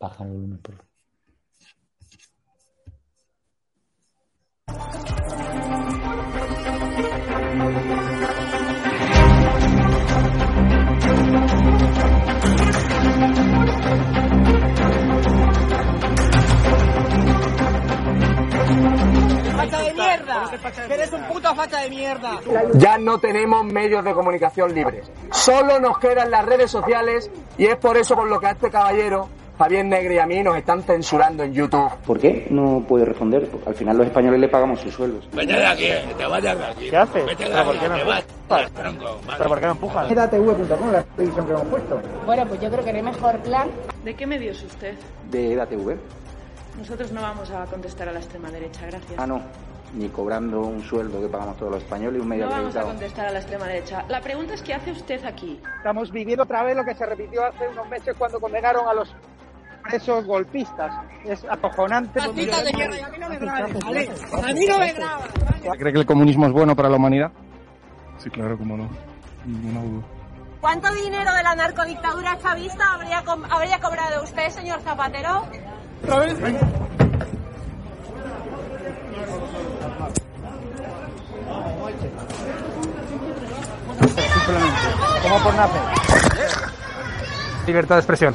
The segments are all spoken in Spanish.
Baja el volumen, por favor. ¡Facha de mierda! ¡Que eres un puto facha de mierda! Ya no tenemos medios de comunicación libres. Solo nos quedan las redes sociales y es por eso por lo que a este caballero, Javier Negre y a mí nos están censurando en YouTube. ¿Por qué no puede responder? Al final los españoles le pagamos sus sueldos. Vete de aquí, te vayas de aquí. ¿Qué haces? Vete de ¿Pero por aquí, empujas? vas. ¿Pero por qué me empujas? edatv.com, la televisión que hemos puesto. Bueno, pues yo creo que no hay mejor plan. ¿De qué medio es usted? ¿De EDATV? Nosotros no vamos a contestar a la extrema derecha, gracias. Ah, no. Ni cobrando un sueldo que pagamos todos los españoles y un medio No vamos a contestar a la extrema derecha. La pregunta es ¿qué hace usted aquí? Estamos viviendo otra vez lo que se repitió hace unos meses cuando condenaron a los presos golpistas. Es acojonante. De y a mí no me. A mí no me. ¿Cree que el comunismo es bueno para la humanidad? Sí, claro, cómo no. Ninguna duda. ¿Cuánto dinero de la narcodictadura chavista habría, com- habría cobrado usted, señor Zapatero? Simplemente. ¿Cómo por nacer? Libertad de expresión.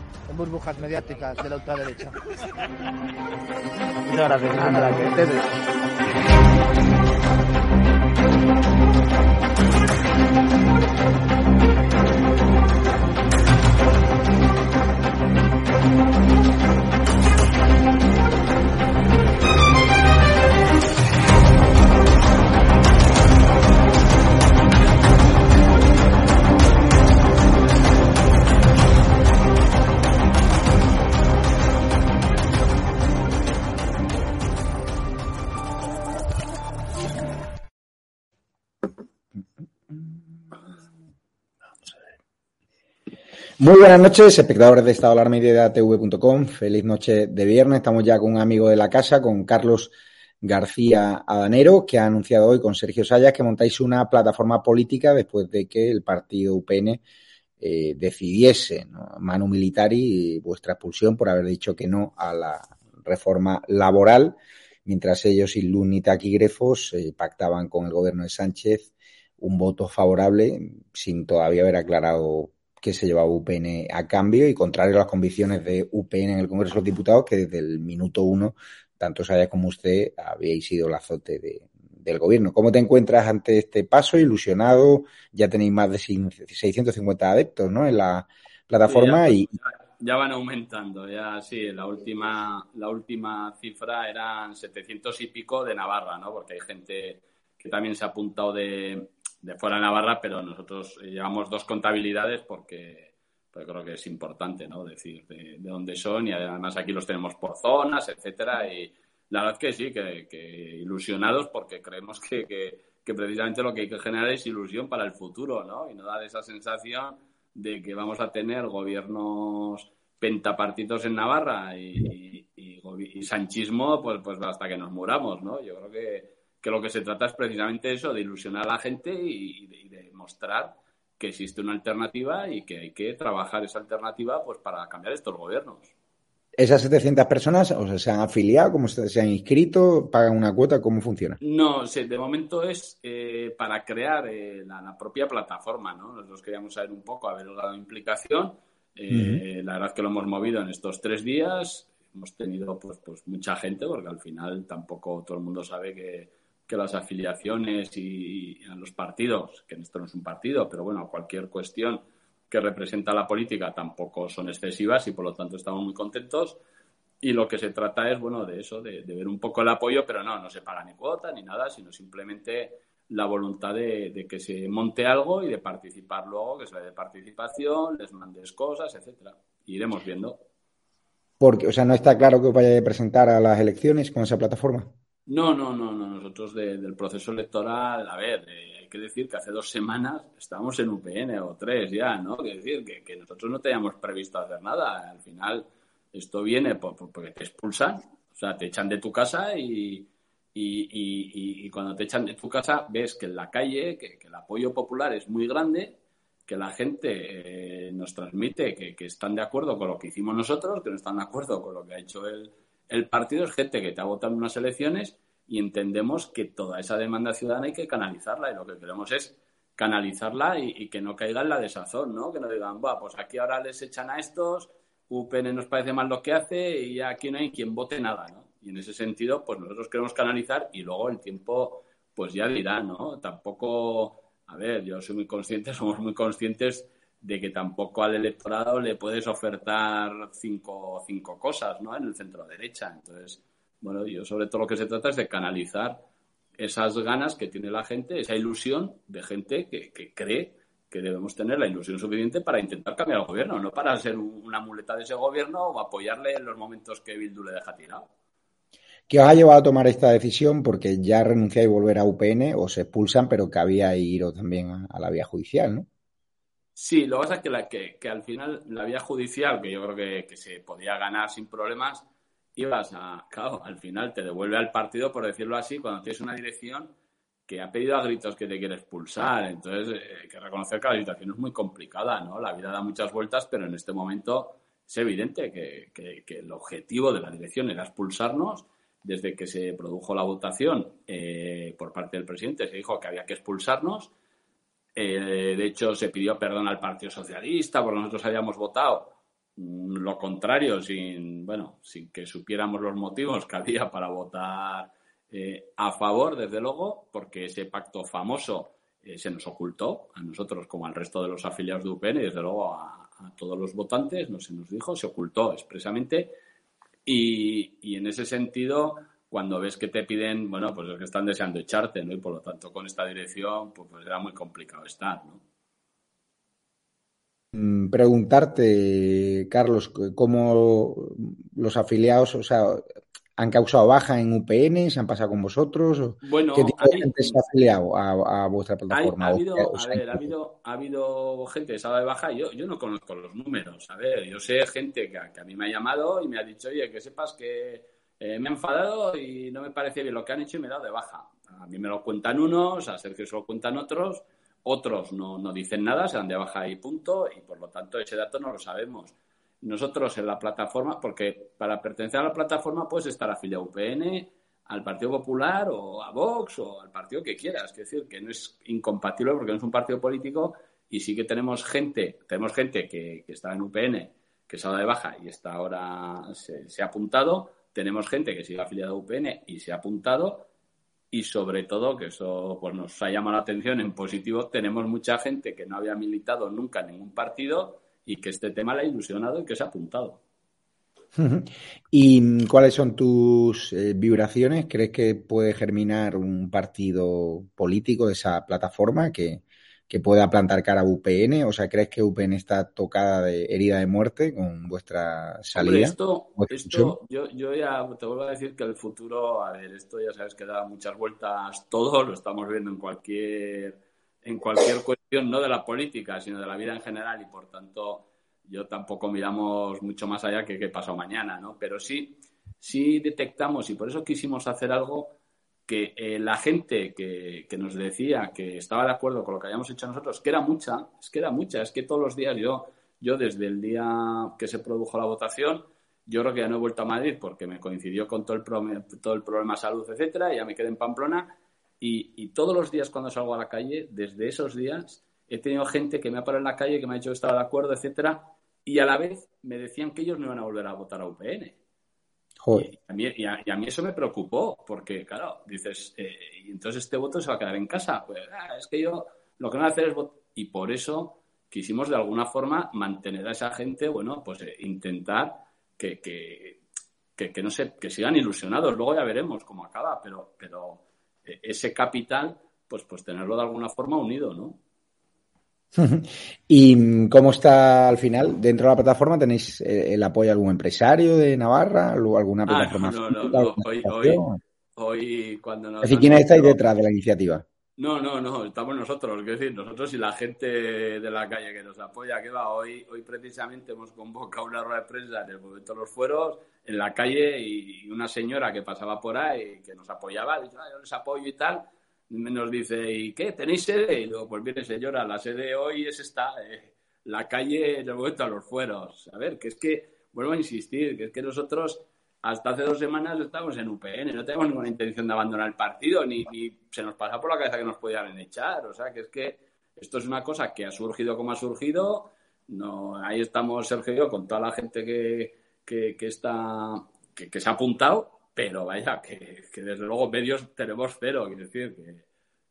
en burbujas mediáticas de la ultraderecha. Muchas gracias. Nada, que Muy buenas noches, espectadores de Estado Alarma y de TV.com. Feliz noche de viernes. Estamos ya con un amigo de la casa, con Carlos García Adanero, que ha anunciado hoy con Sergio Sayas que montáis una plataforma política después de que el partido UPN eh, decidiese, ¿no? Manu Militari, vuestra expulsión por haber dicho que no a la reforma laboral, mientras ellos y Taquígrafos eh, pactaban con el gobierno de Sánchez un voto favorable sin todavía haber aclarado que se llevaba UPN a cambio y contrario a las convicciones de UPN en el Congreso de los Diputados, que desde el minuto uno, tanto Sayas como usted, habíais sido el azote de, del gobierno. ¿Cómo te encuentras ante este paso? ¿Ilusionado? Ya tenéis más de 650 adeptos ¿no? en la plataforma Sí, y ya, ya van aumentando, ya sí, la última, la última cifra eran 700 y pico de Navarra, ¿no? Porque hay gente que también se ha apuntado de, de fuera de Navarra, pero nosotros llevamos dos contabilidades porque, porque creo que es importante, ¿no? Decir de, de dónde son y además aquí los tenemos por zonas, etcétera, y la verdad que sí, que, que ilusionados porque creemos que, que, que precisamente lo que hay que generar es ilusión para el futuro, ¿no? Y no dar esa sensación de que vamos a tener gobiernos pentapartitos en Navarra y, y, y, y sanchismo pues, pues hasta que nos muramos, ¿no? Yo creo que, que lo que se trata es precisamente eso, de ilusionar a la gente y, y de, mostrar que existe una alternativa y que hay que trabajar esa alternativa pues para cambiar estos gobiernos. esas 700 personas o sea, se han afiliado, cómo se, se han inscrito, pagan una cuota, ¿cómo funciona? No, sí, de momento es eh, para crear eh, la, la, propia plataforma, ¿no? Nosotros queríamos saber un poco, haber dado implicación. Eh, uh -huh. La verdad es que lo hemos movido en estos tres días. Hemos tenido pues, pues mucha gente, porque al final tampoco todo el mundo sabe que, que las afiliaciones y, a los partidos, que esto no es un partido, pero bueno, cualquier cuestión que representa la política tampoco son excesivas y por lo tanto estamos muy contentos. Y lo que se trata es, bueno, de eso, de, ver un poco el apoyo, pero no, no se paga ni cuota ni nada, sino simplemente la voluntad de, que se monte algo y de participar luego, que se le dé participación, les mandes cosas, etcétera. Iremos viendo. Porque, o sea, no está claro que os vayáis a presentar a las elecciones con esa plataforma. No, no, no, no. Nosotros del proceso electoral, a ver, eh, hay que decir que hace dos semanas estábamos en UPN o tres ya, ¿no? Quiere decir que, que nosotros no teníamos previsto hacer nada. Al final, esto viene porque te expulsan, o sea, te echan de tu casa y, y, cuando te echan de tu casa ves que en la calle, que, el apoyo popular es muy grande, que la gente eh, nos transmite que, que, están de acuerdo con lo que hicimos nosotros, que no están de acuerdo con lo que ha hecho el, el partido, es gente que te ha en unas elecciones y entendemos que toda esa demanda ciudadana hay que canalizarla y lo que queremos es canalizarla y, que no caiga en la desazón, ¿no? Que no digan, va, pues aquí ahora les echan a estos, UPN nos parece mal lo que hace y aquí no hay quien vote nada, ¿no? Y en ese sentido, pues nosotros queremos canalizar y luego el tiempo, pues ya dirá, ¿no? Tampoco, a ver, yo soy muy consciente, somos muy conscientes de que tampoco al electorado le puedes ofertar cinco, cinco cosas, ¿no? En el centro derecha. Entonces, bueno, yo sobre todo lo que se trata es de canalizar esas ganas que tiene la gente, esa ilusión de gente que, que cree que debemos tener la ilusión suficiente para intentar cambiar el gobierno, no para ser una muleta de ese gobierno o apoyarle en los momentos que Bildu le deja tirado. ¿Qué os ha llevado a tomar esta decisión? Porque ya renunciáis a volver a UPN o se expulsan, pero había ido también a, la vía judicial, ¿no? Sí, lo que pasa es que, al final la vía judicial, que yo creo que, se podía ganar sin problemas, ibas a, claro, al final te devuelve al partido, por decirlo así, cuando tienes una dirección que ha pedido a gritos que te quiere expulsar. Entonces, eh, hay que reconocer que la situación es muy complicada, ¿no? La vida da muchas vueltas, pero en este momento es evidente que, que el objetivo de la dirección era expulsarnos desde que se produjo la votación eh, por parte del presidente, se dijo que había que expulsarnos. Eh, de hecho, se pidió perdón al Partido Socialista porque nosotros habíamos votado mm, lo contrario, sin, bueno, sin que supiéramos los motivos que había para votar eh, a favor, desde luego, porque ese pacto famoso se nos ocultó a nosotros como al resto de los afiliados de UPN y desde luego a, a todos los votantes, no se nos dijo, se ocultó expresamente. Y, en ese sentido, cuando ves que te piden, bueno, pues es que están deseando echarte, ¿no? Y por lo tanto, con esta dirección, pues, pues era muy complicado estar, ¿no? Mm, preguntarte, Carlos, cómo los afiliados, o sea, han causado baja en UPN, se han pasado con vosotros, bueno, ¿qué tipo de gente se ha afiliado a, vuestra plataforma? ha, habido, a ver, ha habido, ha habido gente que se ha dado de baja, yo, yo no conozco los números, a ver, yo sé gente que, a mí me ha llamado y me ha dicho, oye, que sepas que eh, me ha enfadado y no me parece bien lo que han hecho y me he dado de baja. A mí me lo cuentan unos, a Sergio se lo cuentan otros, otros no, no dicen nada, se dan de baja y punto, y por lo tanto ese dato no lo sabemos nosotros en la plataforma, porque para pertenecer a la plataforma puedes estar afiliado a UPN, al Partido Popular o a Vox o al partido que quieras. Es decir, que no es incompatible porque no es un partido político y sí que tenemos gente, tenemos gente que, que está en UPN, que se ha dado de baja y está ahora se, ha apuntado. Tenemos gente que sigue afiliada a UPN y se ha apuntado. Y sobre todo, que eso pues nos ha llamado la atención en positivo, tenemos mucha gente que no había militado nunca en ningún partido y que este tema le ha ilusionado y que se ha apuntado. ¿Y cuáles son tus eh, vibraciones? ¿Crees que puede germinar un partido político de esa plataforma que, pueda plantar cara a UPN? O sea, ¿crees que UPN está tocada de herida de muerte con vuestra salida? esto, esto yo, yo, ya te vuelvo a decir que el futuro, a ver, esto ya sabes que da muchas vueltas todo, lo estamos viendo en cualquier en cualquier cuestión, no de la política, sino de la vida en general y por tanto yo tampoco miramos mucho más allá que qué pasó mañana, ¿no? Pero sí, sí detectamos y por eso quisimos hacer algo que eh, la gente que, que, nos decía que estaba de acuerdo con lo que habíamos hecho nosotros, que era mucha, es que era mucha, es que todos los días yo, yo desde el día que se produjo la votación, yo creo que ya no he vuelto a Madrid porque me coincidió con todo el, todo el problema salud, etcétera, y ya me quedé en Pamplona y, todos los días cuando salgo a la calle, desde esos días, he tenido gente que me ha parado en la calle, que me ha dicho que estaba de acuerdo, etcétera, y a la vez me decían que ellos no iban a volver a votar a UPN. Y, a mí, y, a, mí, eso me preocupó, porque, claro, dices, eh, y entonces este voto se va a quedar en casa. Pues ah, es que yo lo que no voy a hacer es votar. Y por eso quisimos de alguna forma mantener a esa gente, bueno, pues eh, intentar que, que, que, no sé, que sigan ilusionados. Luego ya veremos cómo acaba, pero, pero e-, ese capital, pues, pues tenerlo de alguna forma unido, ¿no? ¿Y cómo está al final? ¿Dentro de la plataforma tenéis eh, el apoyo de algún empresario de Navarra? ¿Alguna ah, plataforma? no, no, no, hoy cuando nos... Es decir, ¿quiénes estáis detrás de la iniciativa? No, no, no, estamos nosotros, es decir, nosotros y la gente de la calle que nos apoya, que va, hoy, hoy precisamente hemos convocado una rueda de prensa en el momento de los fueros, en la calle, y una señora que pasaba por ahí, que nos apoyaba, dice, ah, yo les apoyo y tal, nos dice, ¿y qué? ¿Tenéis sede? Y luego, pues viene señora, la sede hoy es esta, eh, la calle en el de los fueros. A ver, que es que, vuelvo a insistir, que es que nosotros hasta hace dos semanas estamos en UPN, no tenemos ninguna intención de abandonar el partido, ni, se nos pasa por la cabeza que nos podían echar. O sea, que es que esto es una cosa que ha surgido como ha surgido. No, ahí estamos, Sergio con toda la gente que, que, está, que, se ha apuntado, pero vaya, que, desde luego medios tenemos cero. Quiero decir,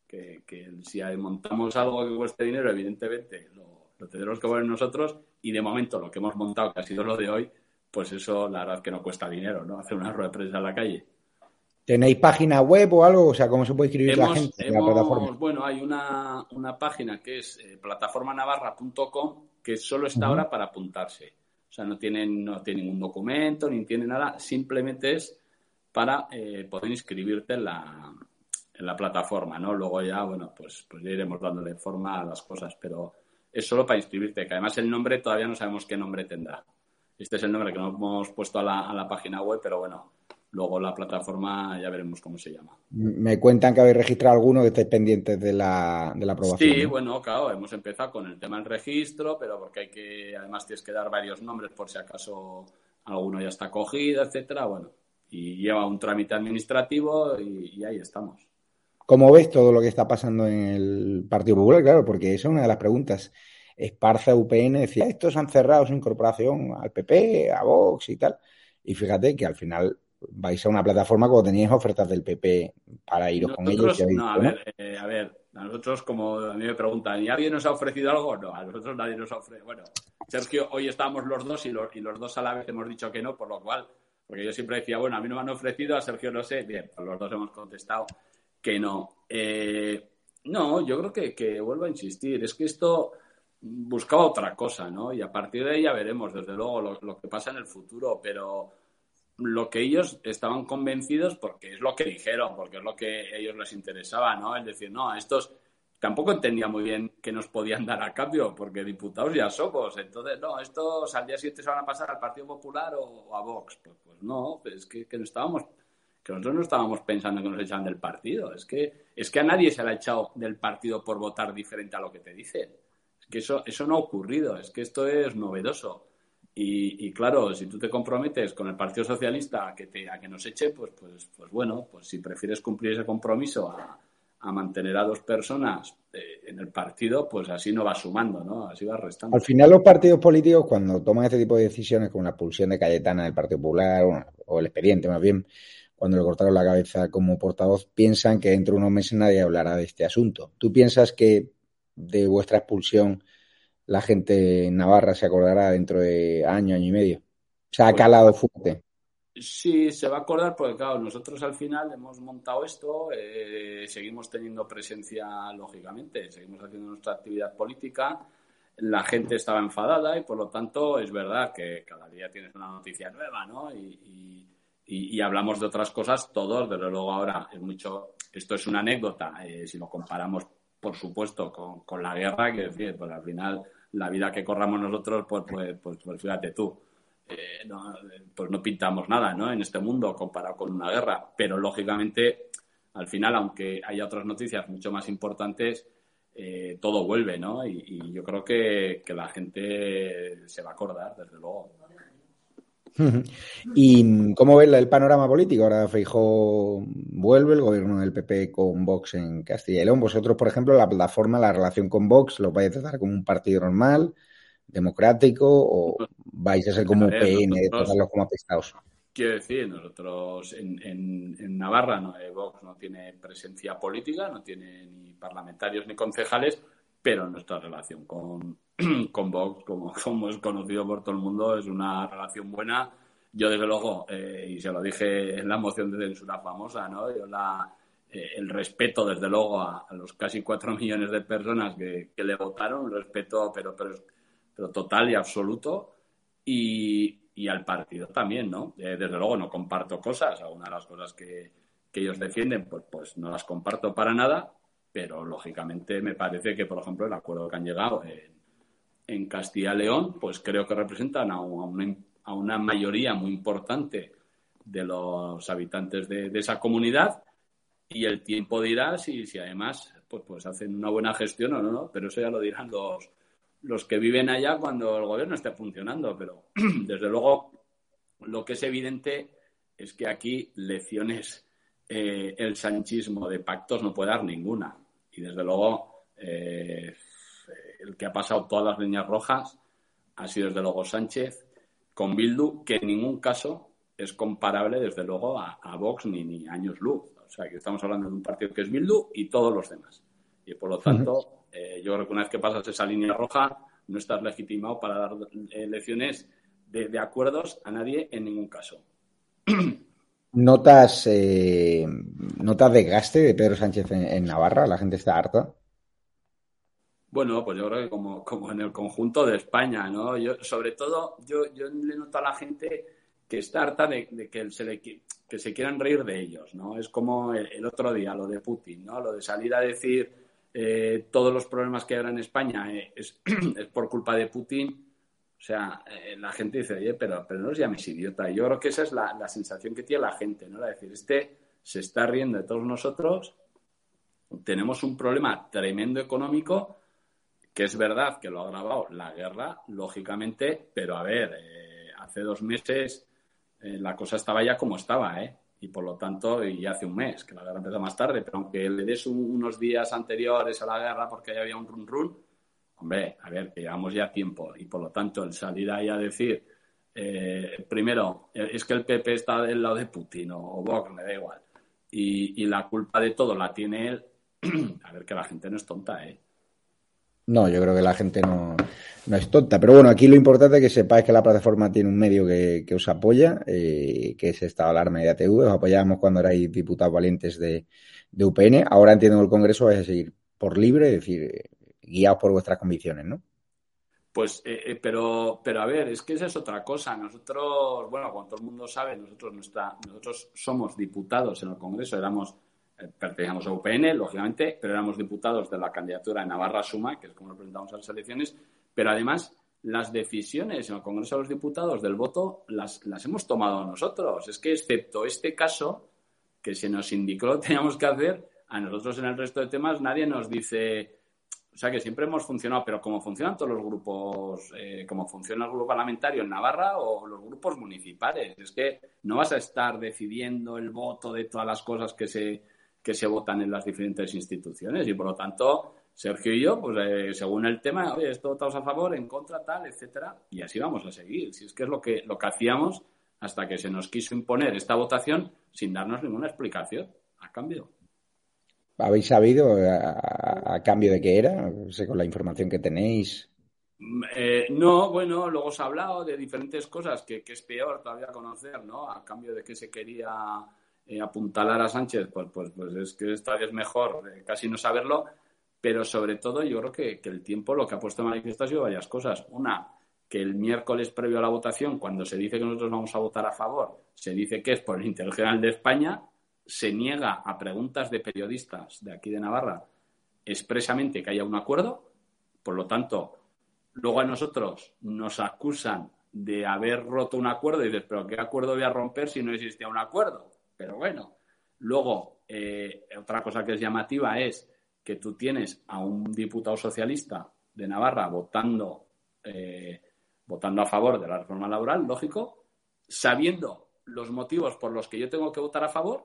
que, que, si montamos algo que cueste dinero, evidentemente lo, lo tendremos que poner nosotros. Y de momento lo que hemos montado, que ha sido lo de hoy, pues eso la verdad que no cuesta dinero, ¿no? Hacer una rueda de prensa en la calle. ¿Tenéis página web o algo? O sea, ¿cómo se puede escribir la gente en la plataforma? Bueno, hay una, página que es eh, plataformanavarra.com que solo está ahora para apuntarse. O sea, no tiene, no tiene ningún documento, ni tiene nada, simplemente es para eh, poder inscribirte en la, en la plataforma, ¿no? Luego ya, bueno, pues, pues ya iremos dándole forma a las cosas, pero es solo para inscribirte, que además el nombre todavía no sabemos qué nombre tendrá. Este es el nombre que no hemos puesto a la, página web, pero bueno, luego la plataforma ya veremos cómo se llama. Me cuentan que habéis registrado alguno que estéis pendientes de la, de la aprobación. Sí, bueno, claro, hemos empezado con el tema del registro, pero porque hay que, además tienes que dar varios nombres por si acaso alguno ya está cogido, etcétera, bueno, y lleva un trámite administrativo y, ahí estamos. ¿Cómo ves todo lo que está pasando en el Partido Popular? Claro, porque esa es una de las preguntas. Esparza UPN decía, estos han cerrado su incorporación al PP, a Vox y tal. Y fíjate que al final vais a una plataforma cuando teníais ofertas del PP para iros con ellos. no, a ver, eh, a ver, a nosotros como a mí me preguntan, ¿y alguien nos ha ofrecido algo? No, a nosotros nadie nos ha ofrecido. Bueno, Sergio, hoy estábamos los dos y los, y los dos a la vez hemos dicho que no, por lo cual, porque yo siempre decía, bueno, a mí no me han ofrecido, a Sergio no sé, bien, pues los dos hemos contestado que no. Eh, no, yo creo que, que vuelvo a insistir, es que esto buscaba otra cosa, ¿no? Y a partir de ahí ya veremos, desde luego, lo, que pasa en el futuro, pero lo que ellos estaban convencidos, porque es lo que dijeron, porque es lo que a ellos les interesaba, ¿no? Es decir, no, estos tampoco entendía muy bien que nos podían dar a cambio, porque diputados ya somos, entonces, no, estos al día siguiente se van a pasar al Partido Popular o, a Vox. Pues, pues no, es que, que no estábamos que nosotros no estábamos pensando que nos echaban del partido. Es que, es que a nadie se le ha echado del partido por votar diferente a lo que te dicen que eso, eso no ha ocurrido, es que esto es novedoso. Y, claro, si tú te comprometes con el Partido Socialista a que, te, a que nos eche, pues, pues, pues bueno, pues si prefieres cumplir ese compromiso a, mantener a dos personas eh, en el partido, pues así no va sumando, ¿no? Así va restando. Al final los partidos políticos, cuando toman este tipo de decisiones, como la expulsión de Cayetana del Partido Popular, o el expediente más bien, cuando le cortaron la cabeza como portavoz, piensan que dentro de unos meses nadie hablará de este asunto. ¿Tú piensas que de vuestra expulsión la gente en Navarra se acordará dentro de año, año y medio. Se ha pues calado fuerte. Sí, se va a acordar porque, claro, nosotros al final hemos montado esto, eh, seguimos teniendo presencia, lógicamente, seguimos haciendo nuestra actividad política, la gente estaba enfadada y, por lo tanto, es verdad que cada día tienes una noticia nueva, ¿no? Y, hablamos de otras cosas todos, desde luego ahora es mucho, esto es una anécdota, eh, si lo comparamos por supuesto, con, la guerra, que decir, pues al final la vida que corramos nosotros, pues, pues, pues, pues fíjate tú, eh, no, pues no pintamos nada, ¿no? En este mundo comparado con una guerra, pero lógicamente, al final, aunque haya otras noticias mucho más importantes, eh, todo vuelve, ¿no? Y, yo creo que, que, la gente se va a acordar, desde luego. ¿Y cómo ves el panorama político? Ahora Feijó vuelve, el gobierno del PP con Vox en Castilla y León. Vosotros, por ejemplo, la plataforma, la relación con Vox, ¿lo vais a tratar como un partido normal, democrático, o vais a ser como un PN, tratarlos como apestados? Quiero decir, nosotros en, Navarra no, eh, Vox no tiene presencia política, no tiene ni parlamentarios ni concejales, pero nuestra relación con, con Vox, como, como es conocido por todo el mundo, es una relación buena. Yo, desde luego, eh, y se lo dije en la moción de censura famosa, ¿no? Yo la, eh, el respeto, desde luego, a, los casi cuatro millones de personas que, le votaron, respeto, pero, pero, total y absoluto, y, y al partido también, ¿no? Eh, desde luego no comparto cosas, algunas de las cosas que, que ellos defienden, pues, pues no las comparto para nada, pero lógicamente me parece que, por ejemplo, el acuerdo que han llegado en, en Castilla-León, pues creo que representan a, una, a, una, mayoría muy importante de los habitantes de, esa comunidad y el tiempo dirá si, si además pues, pues hacen una buena gestión o no, pero eso ya lo dirán los, los que viven allá cuando el gobierno esté funcionando. Pero desde luego lo que es evidente es que aquí lecciones eh, el sanchismo de pactos no puede dar ninguna. Y desde luego, eh, el que ha pasado todas las líneas rojas ha sido desde luego Sánchez con Bildu, que en ningún caso es comparable desde luego a, Vox ni, ni años luz. O sea, que estamos hablando de un partido que es Bildu y todos los demás. Y por lo tanto, eh, yo creo que una vez que pasas esa línea roja, no estás legitimado para dar elecciones de acuerdos a nadie en ningún caso. ¿Notas, eh, ¿Notas desgaste de Pedro Sánchez en, Navarra? ¿La gente está harta? Bueno, pues yo creo que como, como en el conjunto de España, ¿no? Yo, sobre todo, yo, yo le noto a la gente que está harta de, que, se le, que se quieran reír de ellos, ¿no? Es como el, otro día, lo de Putin, ¿no? Lo de salir a decir eh, todos los problemas que ahora en España eh, es, por culpa de Putin o sea, eh, la gente dice, oye, pero, pero no os llaméis idiota. Y yo creo que esa es la, sensación que tiene la gente, ¿no? La de decir, este se está riendo de todos nosotros, tenemos un problema tremendo económico, que es verdad que lo ha agravado la guerra, lógicamente, pero a ver, eh, hace dos meses la cosa estaba ya como estaba, ¿eh? Y por lo tanto, y hace un mes, que la guerra empezó más tarde, pero aunque le des unos días anteriores a la guerra porque ya había un run run, Hombre, a ver, llevamos ya tiempo y por lo tanto el salir ahí a decir, eh, primero, es que el PP está del lado de Putin o, Vox, me da igual, y, la culpa de todo la tiene él, a ver que la gente no es tonta, ¿eh? No, yo creo que la gente no, es tonta. Pero bueno, aquí lo importante es que sepáis que la plataforma tiene un medio que, os apoya, eh, que es Estado Alarma y ATV. Os apoyábamos cuando erais diputados valientes de, de UPN. Ahora entiendo que el Congreso vais a seguir por libre, es decir, guiados por vuestras convicciones, ¿no? Pues, eh, eh, pero, pero a ver, es que esa es otra cosa. Nosotros, bueno, como todo el mundo sabe, nosotros, nuestra, nosotros somos diputados en el Congreso, éramos, eh, pertenecíamos a UPN, lógicamente, pero éramos diputados de la candidatura de Navarra Suma, que es como lo presentamos a las elecciones, pero además las decisiones en el Congreso de los Diputados del voto las, las hemos tomado nosotros. Es que excepto este caso que se nos indicó lo teníamos que hacer, a nosotros en el resto de temas nadie nos dice o sea que siempre hemos funcionado, pero como funcionan todos los grupos, eh, como funciona el grupo parlamentario en Navarra o los grupos municipales. Es que no vas a estar decidiendo el voto de todas las cosas que se, que se votan en las diferentes instituciones y por lo tanto Sergio y yo, pues eh, según el tema, oye, esto votamos a favor, en contra, tal, etcétera, y así vamos a seguir. Si es que es lo que, lo que hacíamos hasta que se nos quiso imponer esta votación sin darnos ninguna explicación a cambio. ¿Habéis sabido a, cambio de qué era? sé, con la información que tenéis. Eh, no, bueno, luego se ha hablado de diferentes cosas que, es peor todavía conocer, ¿no? A cambio de que se quería eh, apuntalar a Sánchez, pues, pues, pues es que esta vez mejor eh, casi no saberlo, pero sobre todo yo creo que, el tiempo lo que ha puesto en manifiesto ha sido varias cosas. Una, que el miércoles previo a la votación, cuando se dice que nosotros vamos a votar a favor, se dice que es por el interés general de España, se niega a preguntas de periodistas de aquí de Navarra expresamente que haya un acuerdo. Por lo tanto, luego a nosotros nos acusan de haber roto un acuerdo y dices, pero ¿qué acuerdo voy a romper si no existía un acuerdo? Pero bueno, luego, eh, otra cosa que es llamativa es que tú tienes a un diputado socialista de Navarra votando, eh, votando a favor de la reforma laboral, lógico, sabiendo los motivos por los que yo tengo que votar a favor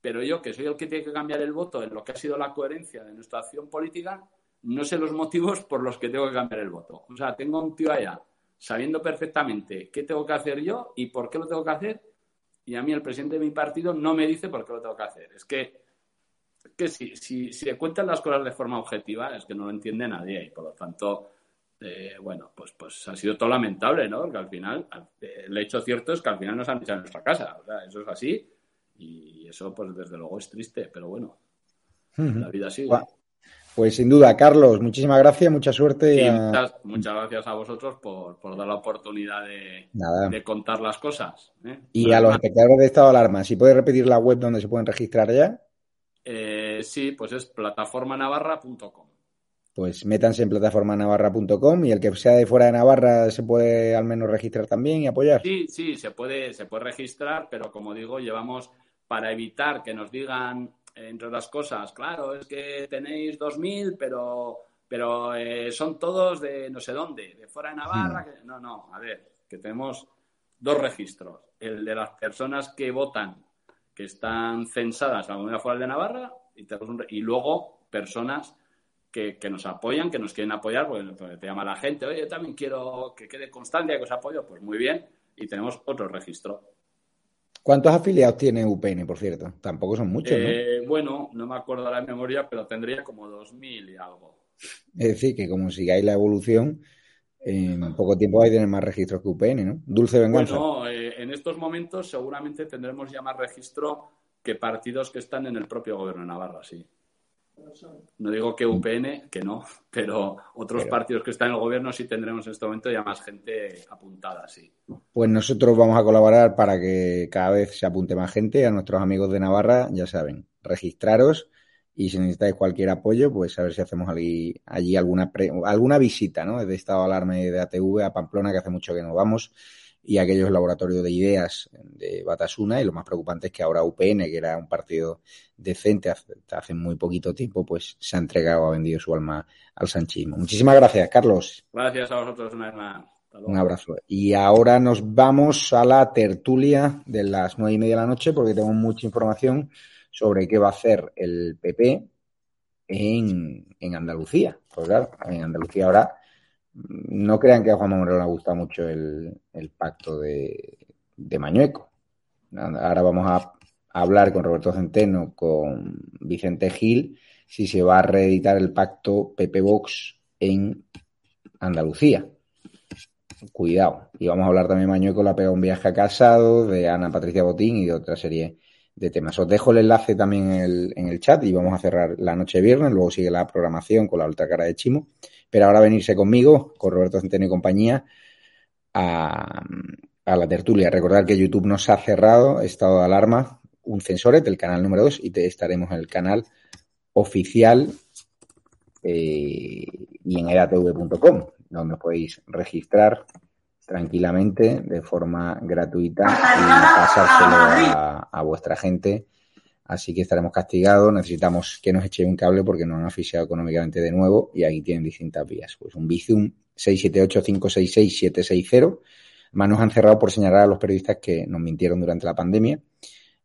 pero yo, que soy el que tiene que cambiar el voto en lo que ha sido la coherencia de nuestra acción política, no sé los motivos por los que tengo que cambiar el voto. O sea, tengo un tío allá sabiendo perfectamente qué tengo que hacer yo y por qué lo tengo que hacer, y a mí el presidente de mi partido no me dice por qué lo tengo que hacer. Es que, que si, si, si le cuentan las cosas de forma objetiva, es que no lo entiende nadie y por lo tanto, eh, bueno, pues, pues ha sido todo lamentable, ¿no? Porque al final, el hecho cierto es que al final nos han echado en nuestra casa. O sea, eso es así y eso, pues desde luego es triste, pero bueno, la vida sigue. Pues sin duda, Carlos, muchísimas gracias, mucha suerte. Y a- muchas, muchas gracias a vosotros por, por dar la oportunidad de, contar las cosas. ¿eh? Y a los espectadores de estado de alarma, si puedes repetir la web donde se pueden registrar ya, Eh, sí, pues es plataformanavarra.com. pues métanse en plataformanavarra.com y el que sea de fuera de Navarra se puede al menos registrar también y apoyar. Sí, sí, se puede, se puede registrar, pero como digo, llevamos para evitar que nos digan, entre otras cosas, claro, es que tenéis 2.000, pero, pero eh, son todos de no sé dónde, de fuera de Navarra. que- No, no, a ver, que tenemos dos registros. El de las personas que votan, que están censadas a la comunidad foral de Navarra, y, tenemos un y luego personas que, que nos apoyan, que nos quieren apoyar, porque porque te llama la gente, oye, yo también quiero que quede constancia que os apoyo, pues muy bien, y tenemos otro registro. ¿Cuántos afiliados tiene UPN, por cierto? Tampoco son muchos, ¿no? Eh, bueno, no me acuerdo de memoria, pero tendría como 2.000 y algo. Es decir, que como sigáis la evolución, en poco tiempo vais a tener más registros que UPN, ¿no? Dulce venganza. Bueno, eh, en estos momentos seguramente tendremos ya más registro que partidos que están en el propio gobierno de Navarra, sí. No digo que UPN, que no, pero otros Pero- partidos que están en el gobierno sí tendremos en este momento ya más gente apuntada, sí. Pues nosotros vamos a colaborar para que cada vez se apunte más gente. A nuestros amigos de Navarra, ya saben, registraros y si necesitáis cualquier apoyo, pues a ver si hacemos allí, allí alguna, pre- alguna visita, ¿no? De estado de alarma y de ATV a Pamplona, que hace mucho que no vamos, y aquellos laboratorios de ideas de Batasuna. Y lo más preocupante es que ahora UPN, que era un partido decente hace, hace muy poquito tiempo, pues se ha entregado, ha vendido su alma al sanchismo. Muchísimas gracias, Carlos. Gracias a vosotros una vez más. Hasta. Un abrazo. Y ahora nos vamos a la tertulia de las nueve y media de la noche porque tenemos mucha información sobre qué va a hacer el PP en, en Andalucía. Pues claro, en Andalucía ahora no crean que a Juan Manuel le gusta mucho el, pacto de, Mañueco. Ahora vamos a hablar con Roberto Centeno, con Vicente Gil, si se va a reeditar el pacto PP-Vox en Andalucía. Cuidado. Y vamos a hablar también Mañueco, la pega un viaje a casado, de Ana Patricia Botín y de otra serie de temas. Os dejo el enlace también en el, chat y vamos a cerrar la noche viernes, luego sigue la programación con la otra cara de Chimo. Pero ahora venirse conmigo, con Roberto Centeno y compañía, a, la tertulia. Recordar que YouTube nos ha cerrado, estado de alarma, un censoret, el canal número 2, y estaremos en el canal oficial eh, y en edatv.com, donde podéis registrar tranquilamente de forma gratuita y pasárselo a vuestra gente. Así que estaremos castigados. Necesitamos que nos echéis un cable porque nos han asfixiado económicamente de nuevo y aquí tienen distintas vías. Pues un Bizum 678-566-760. Además nos han cerrado por señalar a los periodistas que nos mintieron durante la pandemia.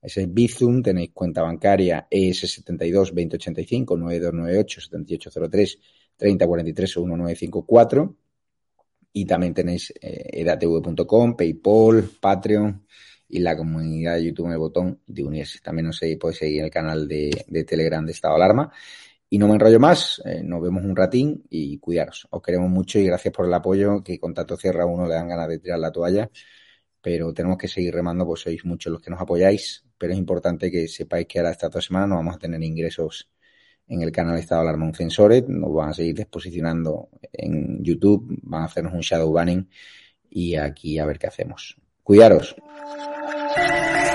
Ese es Bizum, tenéis cuenta bancaria E ES72 2085 9298 7803 3043 1954 y también tenéis eh, edatv.com, PayPal, Patreon y la comunidad de YouTube el botón de unirse. También nos podéis seguir el canal de, Telegram de Estado Alarma. Y no me enrollo más, eh, nos vemos un ratín y cuidaros. Os queremos mucho y gracias por el apoyo, que con tanto cierra uno le dan ganas de tirar la toalla, pero tenemos que seguir remando, pues sois muchos los que nos apoyáis, pero es importante que sepáis que ahora estas dos semanas no vamos a tener ingresos en el canal Estado de Alarma un Censoret, nos van a seguir desposicionando en YouTube, van a hacernos un shadow banning y aquí a ver qué hacemos. Cuidaros.